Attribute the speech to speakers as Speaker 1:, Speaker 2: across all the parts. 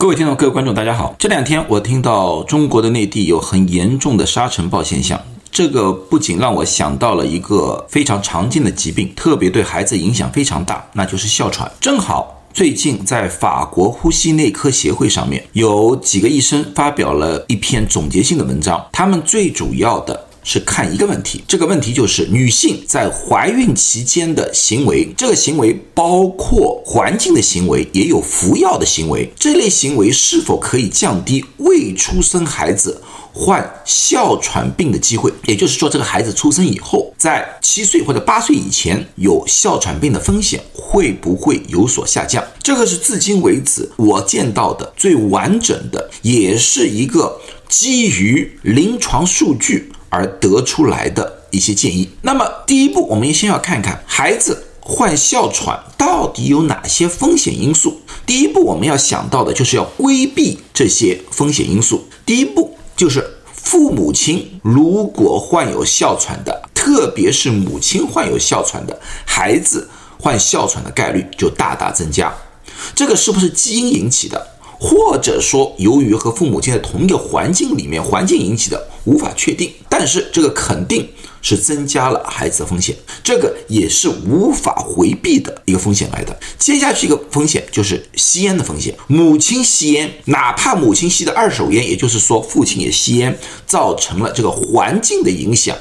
Speaker 1: 各位听众、各位观众，大家好。这两天我听到中国的内地有很严重的沙尘暴现象，这个不仅让我想到了一个非常常见的疾病，特别对孩子影响非常大，那就是哮喘。正好最近在法国呼吸内科协会上面有几个医生发表了一篇总结性的文章，他们最主要的。是看一个问题，这个问题就是女性在怀孕期间的行为，这个行为包括环境的行为，也有服药的行为，这类行为是否可以降低未出生孩子患哮喘病的机会？也就是说，这个孩子出生以后，在七岁或者八岁以前有哮喘病的风险会不会有所下降？这个是至今为止我见到的最完整的，也是一个基于临床数据。而得出来的一些建议。那么，第一步，我们先要看看孩子患哮喘到底有哪些风险因素。第一步，我们要想到的就是要规避这些风险因素。第一步就是父母亲如果患有哮喘的，特别是母亲患有哮喘的孩子患哮喘的概率就大大增加。这个是不是基因引起的？或者说，由于和父母亲在同一个环境里面，环境引起的无法确定，但是这个肯定是增加了孩子的风险，这个也是无法回避的一个风险来的。接下去一个风险就是吸烟的风险，母亲吸烟，哪怕母亲吸的二手烟，也就是说父亲也吸烟，造成了这个环境的影响，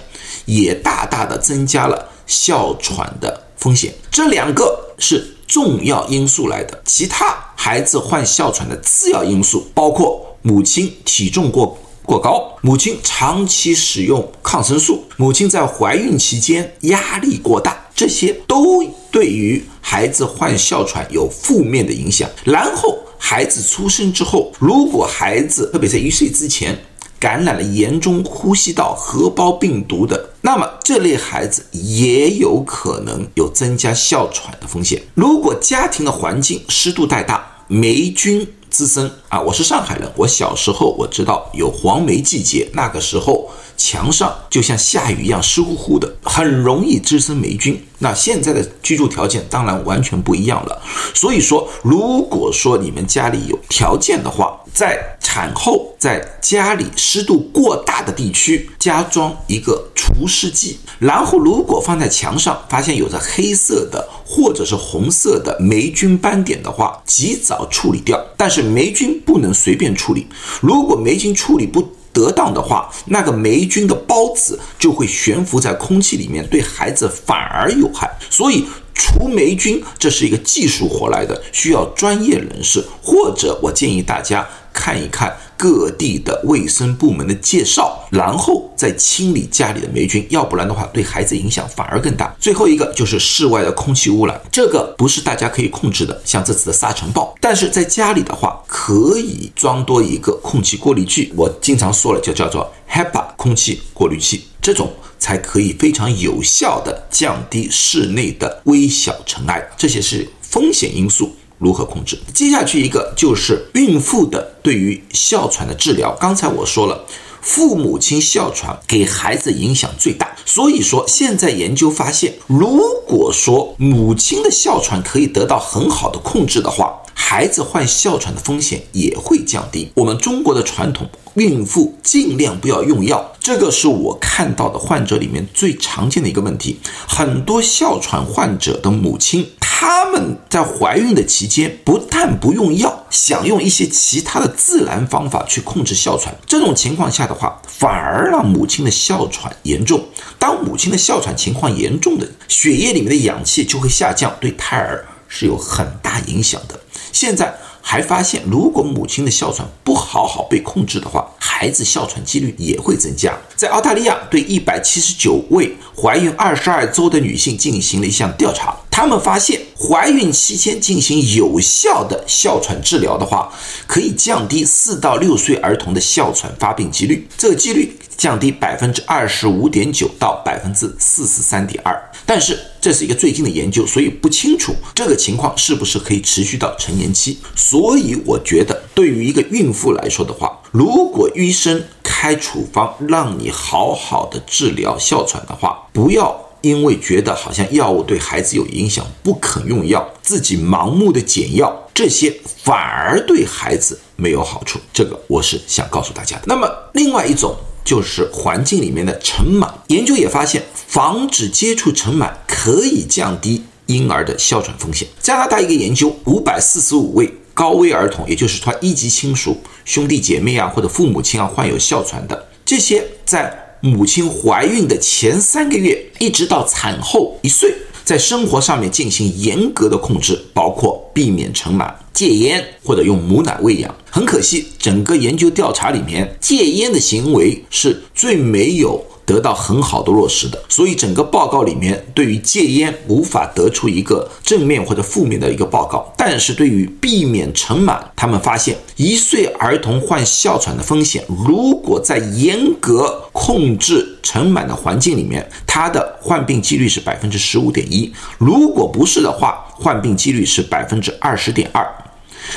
Speaker 1: 也大大的增加了哮喘的风险。这两个是。重要因素来的，其他孩子患哮喘的次要因素包括母亲体重过过高，母亲长期使用抗生素，母亲在怀孕期间压力过大，这些都对于孩子患哮喘有负面的影响。然后孩子出生之后，如果孩子特别在一岁之前。感染了严重呼吸道合胞病毒的，那么这类孩子也有可能有增加哮喘的风险。如果家庭的环境湿度太大，霉菌滋生啊，我是上海人，我小时候我知道有黄梅季节，那个时候。墙上就像下雨一样湿乎乎的，很容易滋生霉菌。那现在的居住条件当然完全不一样了。所以说，如果说你们家里有条件的话，在产后在家里湿度过大的地区加装一个除湿剂，然后如果放在墙上发现有着黑色的或者是红色的霉菌斑点的话，及早处理掉。但是霉菌不能随便处理，如果霉菌处理不。得当的话，那个霉菌的孢子就会悬浮在空气里面，对孩子反而有害。所以除霉菌这是一个技术活来的，需要专业人士，或者我建议大家看一看。各地的卫生部门的介绍，然后再清理家里的霉菌，要不然的话，对孩子影响反而更大。最后一个就是室外的空气污染，这个不是大家可以控制的，像这次的沙尘暴。但是在家里的话，可以装多一个空气过滤器。我经常说了，就叫做 HEPA 空气过滤器，这种才可以非常有效的降低室内的微小尘埃。这些是风险因素。如何控制？接下去一个就是孕妇的对于哮喘的治疗。刚才我说了，父母亲哮喘给孩子影响最大，所以说现在研究发现，如果说母亲的哮喘可以得到很好的控制的话，孩子患哮喘的风险也会降低。我们中国的传统，孕妇尽量不要用药，这个是我看到的患者里面最常见的一个问题。很多哮喘患者的母亲。他们在怀孕的期间，不但不用药，想用一些其他的自然方法去控制哮喘。这种情况下的话，反而让母亲的哮喘严重。当母亲的哮喘情况严重的，血液里面的氧气就会下降，对胎儿是有很大影响的。现在。还发现，如果母亲的哮喘不好好被控制的话，孩子哮喘几率也会增加。在澳大利亚，对一百七十九位怀孕二十二周的女性进行了一项调查，他们发现，怀孕期间进行有效的哮喘治疗的话，可以降低四到六岁儿童的哮喘发病几率。这个几率。降低百分之二十五点九到百分之四十三点二，但是这是一个最近的研究，所以不清楚这个情况是不是可以持续到成年期。所以我觉得，对于一个孕妇来说的话，如果医生开处方让你好好的治疗哮喘的话，不要因为觉得好像药物对孩子有影响，不肯用药，自己盲目的减药，这些反而对孩子没有好处。这个我是想告诉大家。那么另外一种就是环境里面的尘螨，研究也发现，防止接触尘螨可以降低婴儿的哮喘风险。加拿大一个研究，五百四十五位高危儿童，也就是他一级亲属、兄弟姐妹啊或者父母亲啊患有哮喘的这些在。母亲怀孕的前三个月，一直到产后一岁，在生活上面进行严格的控制，包括避免尘螨、戒烟或者用母奶喂养。很可惜，整个研究调查里面，戒烟的行为是最没有。得到很好的落实的，所以整个报告里面对于戒烟无法得出一个正面或者负面的一个报告，但是对于避免尘螨，他们发现一岁儿童患哮喘的风险，如果在严格控制尘螨的环境里面，它的患病几率是百分之十五点一，如果不是的话，患病几率是百分之二十点二。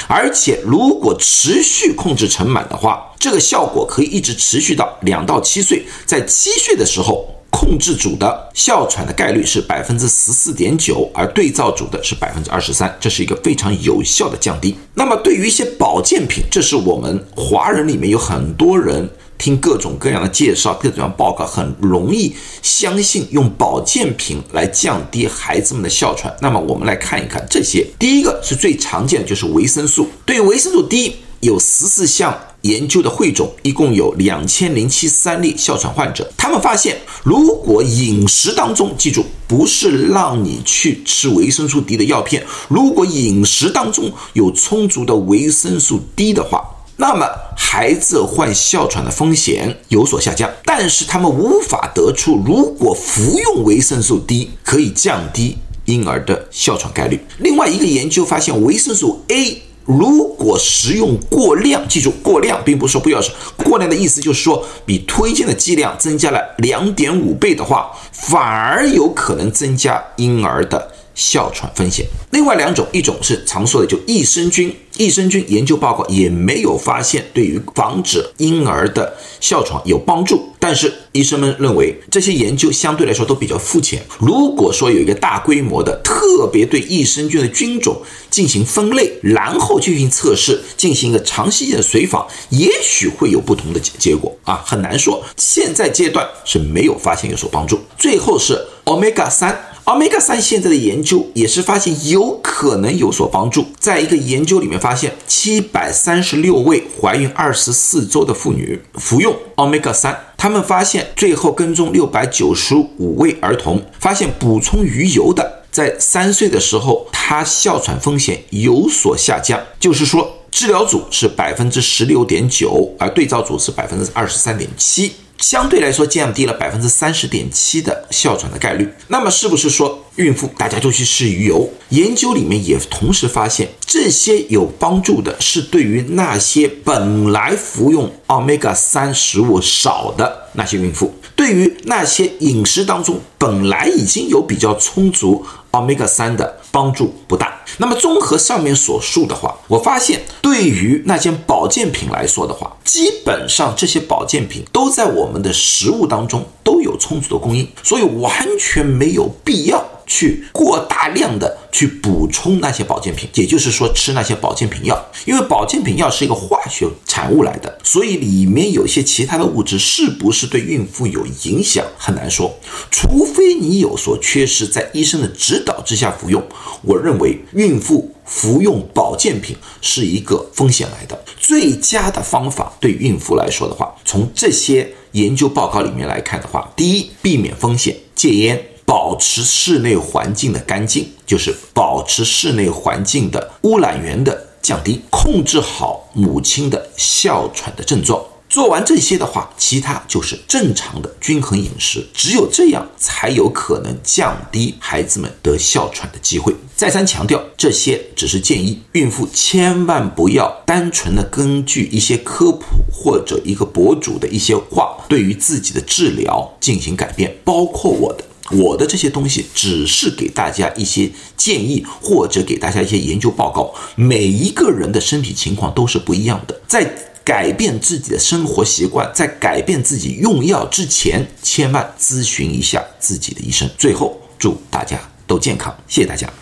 Speaker 1: 而且，如果持续控制尘螨的话，这个效果可以一直持续到两到七岁。在七岁的时候，控制组的哮喘的概率是百分之十四点九，而对照组的是百分之二十三，这是一个非常有效的降低。那么，对于一些保健品，这是我们华人里面有很多人。听各种各样的介绍，各种各样报告，很容易相信用保健品来降低孩子们的哮喘。那么我们来看一看这些。第一个是最常见的，就是维生素。对维生素 D，有十四项研究的汇总，一共有两千零七三例哮喘患者。他们发现，如果饮食当中，记住，不是让你去吃维生素 D 的药片，如果饮食当中有充足的维生素 D 的话。那么孩子患哮喘的风险有所下降，但是他们无法得出如果服用维生素 D 可以降低婴儿的哮喘概率。另外一个研究发现，维生素 A 如果食用过量，记住过量，并不是说不要吃，过量的意思就是说比推荐的剂量增加了两点五倍的话，反而有可能增加婴儿的。哮喘风险，另外两种，一种是常说的就益生菌，益生菌研究报告也没有发现对于防止婴儿的哮喘有帮助，但是医生们认为这些研究相对来说都比较肤浅。如果说有一个大规模的特别对益生菌的菌种进行分类，然后进行测试，进行一个长期的随访，也许会有不同的结结果啊，很难说。现在阶段是没有发现有所帮助。最后是 omega 三。Omega 三现在的研究也是发现有可能有所帮助。在一个研究里面发现，七百三十六位怀孕二十四周的妇女服用 Omega 三，他们发现最后跟踪六百九十五位儿童，发现补充鱼油的，在三岁的时候，他哮喘风险有所下降。就是说，治疗组是百分之十六点九，而对照组是百分之二十三点七。相对来说降低了百分之三十点七的哮喘的概率。那么是不是说孕妇大家就去吃鱼油？研究里面也同时发现，这些有帮助的是对于那些本来服用 omega 三食物少的那些孕妇，对于那些饮食当中本来已经有比较充足 omega 三的帮助不大。那么综合上面所述的话，我发现对于那些保健品来说的话，基本上这些保健品都在我们的食物当中都有充足的供应，所以完全没有必要。去过大量的去补充那些保健品，也就是说吃那些保健品药，因为保健品药是一个化学产物来的，所以里面有些其他的物质是不是对孕妇有影响很难说，除非你有所缺失，在医生的指导之下服用。我认为孕妇服用保健品是一个风险来的，最佳的方法对孕妇来说的话，从这些研究报告里面来看的话，第一，避免风险，戒烟。保持室内环境的干净，就是保持室内环境的污染源的降低，控制好母亲的哮喘的症状。做完这些的话，其他就是正常的均衡饮食。只有这样，才有可能降低孩子们得哮喘的机会。再三强调，这些只是建议，孕妇千万不要单纯的根据一些科普或者一个博主的一些话，对于自己的治疗进行改变，包括我的。我的这些东西只是给大家一些建议或者给大家一些研究报告每一个人的身体情况都是不一样的在改变自己的生活习惯在改变自己用药之前千万咨询一下自己的医生。最后祝大家都健康谢谢大家。